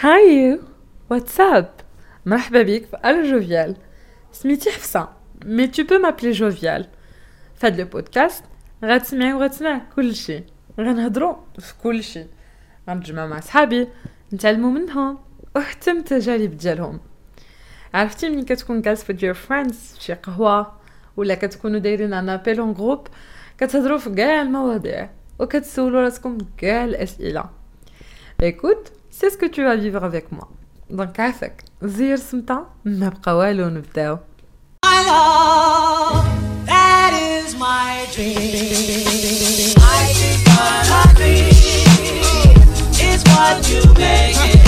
Hi what's up مرحبا بك في ألو جوفيال سميتي حفصة mais tu peux m'appeler Jovial فهاد le podcast غتسمعي وغتسمع كلشي غنهضرو في كلشي غنتجمع مع صحابي نتعلمو منهم وحتى من التجارب ديالهم عرفتي ملي كتكون جالس with your friends فشي قهوة ولا كتكونوا دايرين un appel en groupe كتهضروا في كاع المواضيع وكتسولوا راسكم كاع الأسئلة c'est ce que tu vas vivre avec moi. Donc عافاك زير سمطة ما بقى والو نبداو. That is my dream. I think what dream is what you make.